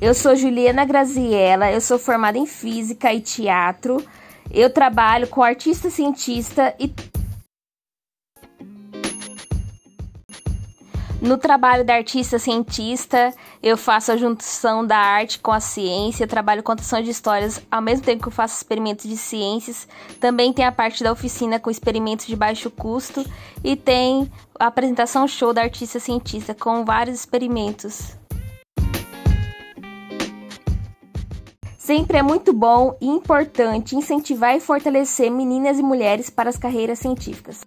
Eu sou Juliana Graziella, eu sou formada em Física e Teatro. Eu trabalho com artista cientista e No trabalho da artista cientista, eu faço a junção da arte com a ciência, trabalho contação de histórias ao mesmo tempo que eu faço experimentos de ciências. Também tem a parte da oficina com experimentos de baixo custo e tem a apresentação show da artista cientista com vários experimentos. Sempre é muito bom e importante incentivar e fortalecer meninas e mulheres para as carreiras científicas.